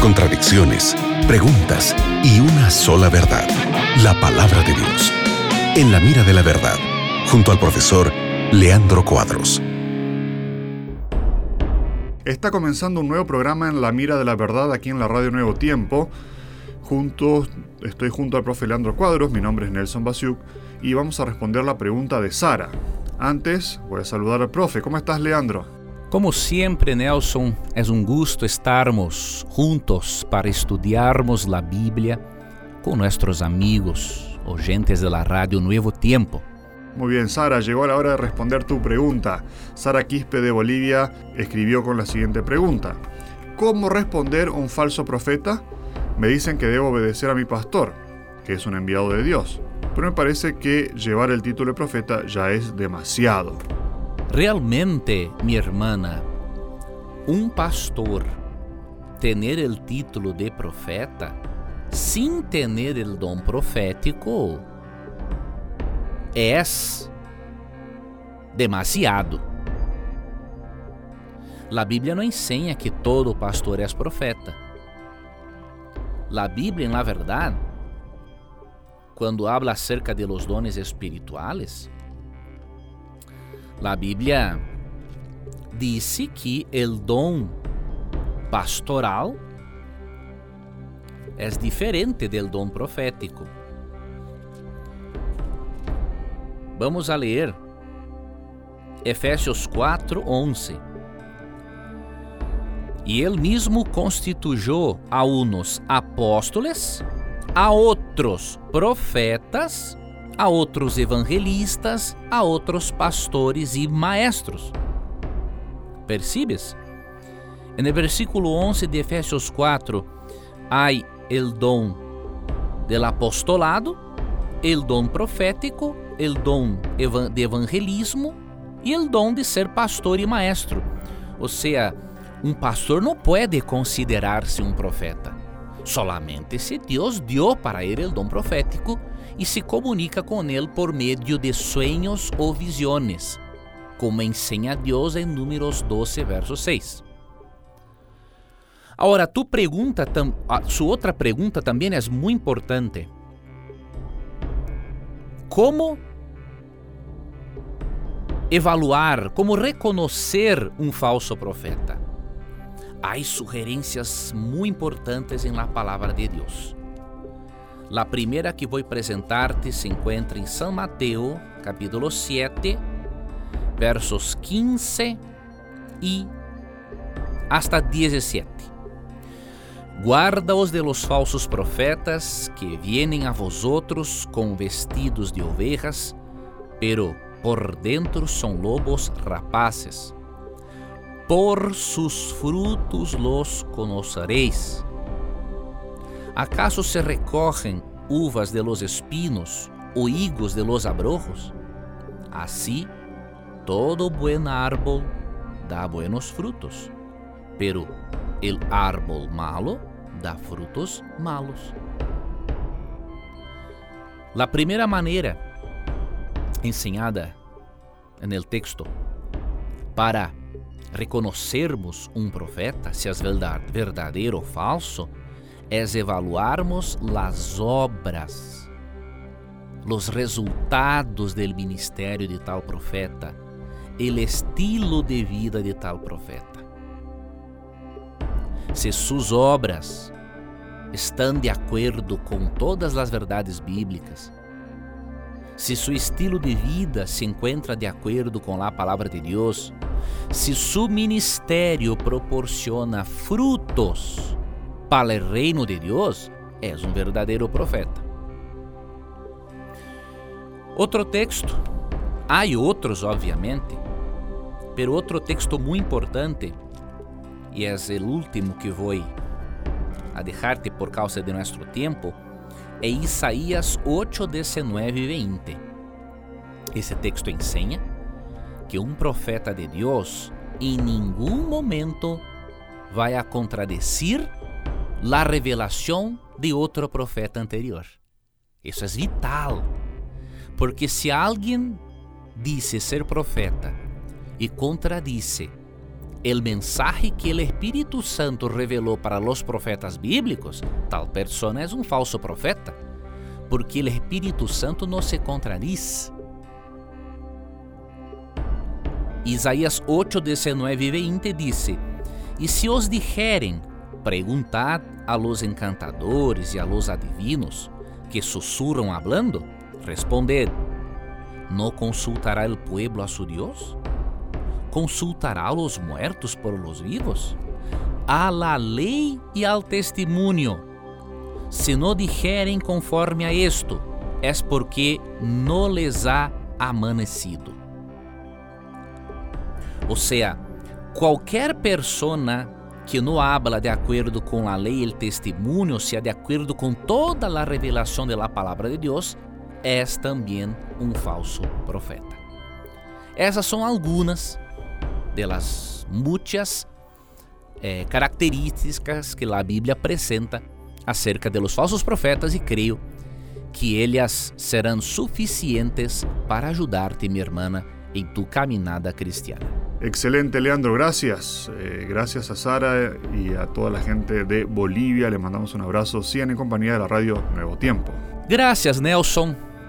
contradicciones, preguntas y una sola verdad, la palabra de Dios. En la mira de la verdad, junto al profesor Leandro Cuadros. Está comenzando un nuevo programa en la mira de la verdad aquí en la Radio Nuevo Tiempo. Juntos, estoy junto al profe Leandro Cuadros, mi nombre es Nelson Basiuk y vamos a responder la pregunta de Sara. Antes, voy a saludar al profe. ¿Cómo estás, Leandro? Como sempre, Nelson, é um gosto estarmos juntos para estudarmos a Bíblia com nossos amigos, oyentes de la radio Nuevo Tiempo. Muy bien, Sara, llegó la hora de responder tu pregunta. Sara Quispe de Bolivia escribió con la siguiente pregunta. ¿Cómo responder a un falso profeta? Me dicen que debo obedecer a mi pastor, que es un enviado de Dios, pero me parece que llevar el título de profeta ya es demasiado. Realmente, minha irmã, um pastor ter o título de profeta sem ter o dom profético é demasiado. A Bíblia não ensina que todo pastor é profeta. A Bíblia, na verdade, quando habla acerca de los dones espirituales, La Bíblia disse que o dom pastoral é diferente do dom profético. Vamos a ler Efésios 4, 11. E ele mesmo constituiu a uns apóstolos, a outros profetas, a outros evangelistas, a outros pastores e maestros. Percibes? No versículo 11 de Efésios 4, há o dom del apostolado, o dom profético, o dom de evangelismo e o dom de ser pastor e maestro. Ou seja, um pastor não pode considerar-se um profeta. Solamente se Deus deu para ele o dom profético e se comunica com ele por meio de sonhos ou visões, como ensina Deus em Números 12, verso 6. Agora, tu pergunta, sua outra pergunta também é muito importante. Como evaluar, como reconhecer um falso profeta? Há sugerências muito importantes em la palavra de Deus. La primeira que vou apresentar-te se encontra em São Mateus, capítulo 7, versos 15 e hasta 17. Guarda-os de los falsos profetas que vienen a vosotros com vestidos de ovejas, pero por dentro são lobos rapaces. Por sus frutos los conoceréis. ¿Acaso se recogen uvas de los espinos o higos de los abrojos? Así, todo buen árbol da buenos frutos, pero el árbol malo da frutos malos. La primera manera ensinada en el texto para reconocermos um profeta, se é verdadeiro ou falso, es evaluarmos las obras, los resultados del ministerio de tal profeta, el estilo de vida de tal profeta. Se suas obras estão de acordo com todas as verdades bíblicas, se seu estilo de vida se encontra de acordo com a palavra de Deus, se seu ministério proporciona frutos para o reino de Deus, és um verdadeiro profeta. Outro texto, há outros, obviamente, pero outro texto muito importante, e é o último que vou a deixar-te por causa de nosso tempo, é Isaías 8, 19 e 20. Esse texto ensina que um profeta de Deus em nenhum momento vai a contradecir la revelação de outro profeta anterior. Isso é vital, porque se alguém disse ser profeta e contradice el mensaje que el Espíritu Santo reveló para los profetas bíblicos, tal persona es un falso profeta, porque el Espíritu Santo no se contradice. Isaías 8, 19 e 20 dice: E se os dijerem, preguntad a los encantadores e a los adivinos, que sussurram hablando, responded: ¿No consultará el pueblo a su Dios? ¿Consultará los muertos por los vivos? A la lei e al testimonio. Se no dijerem conforme a esto, es porque no les ha amanecido. Ou seja, qualquer persona que não habla de acordo com a lei e o testemunho, seja de acordo com toda a revelação da palavra de Deus, é também um falso profeta. Essas são algumas das muitas eh, características que a Bíblia apresenta acerca de los falsos profetas e creio que elas serão suficientes para ajudar-te, minha irmã, em tu caminhada cristiana. Excelente, Leandro, gracias. Eh, gracias a Sara y a toda la gente de Bolivia. Le mandamos un abrazo, sigan en compañía de la radio Nuevo Tiempo. Gracias, Nelson,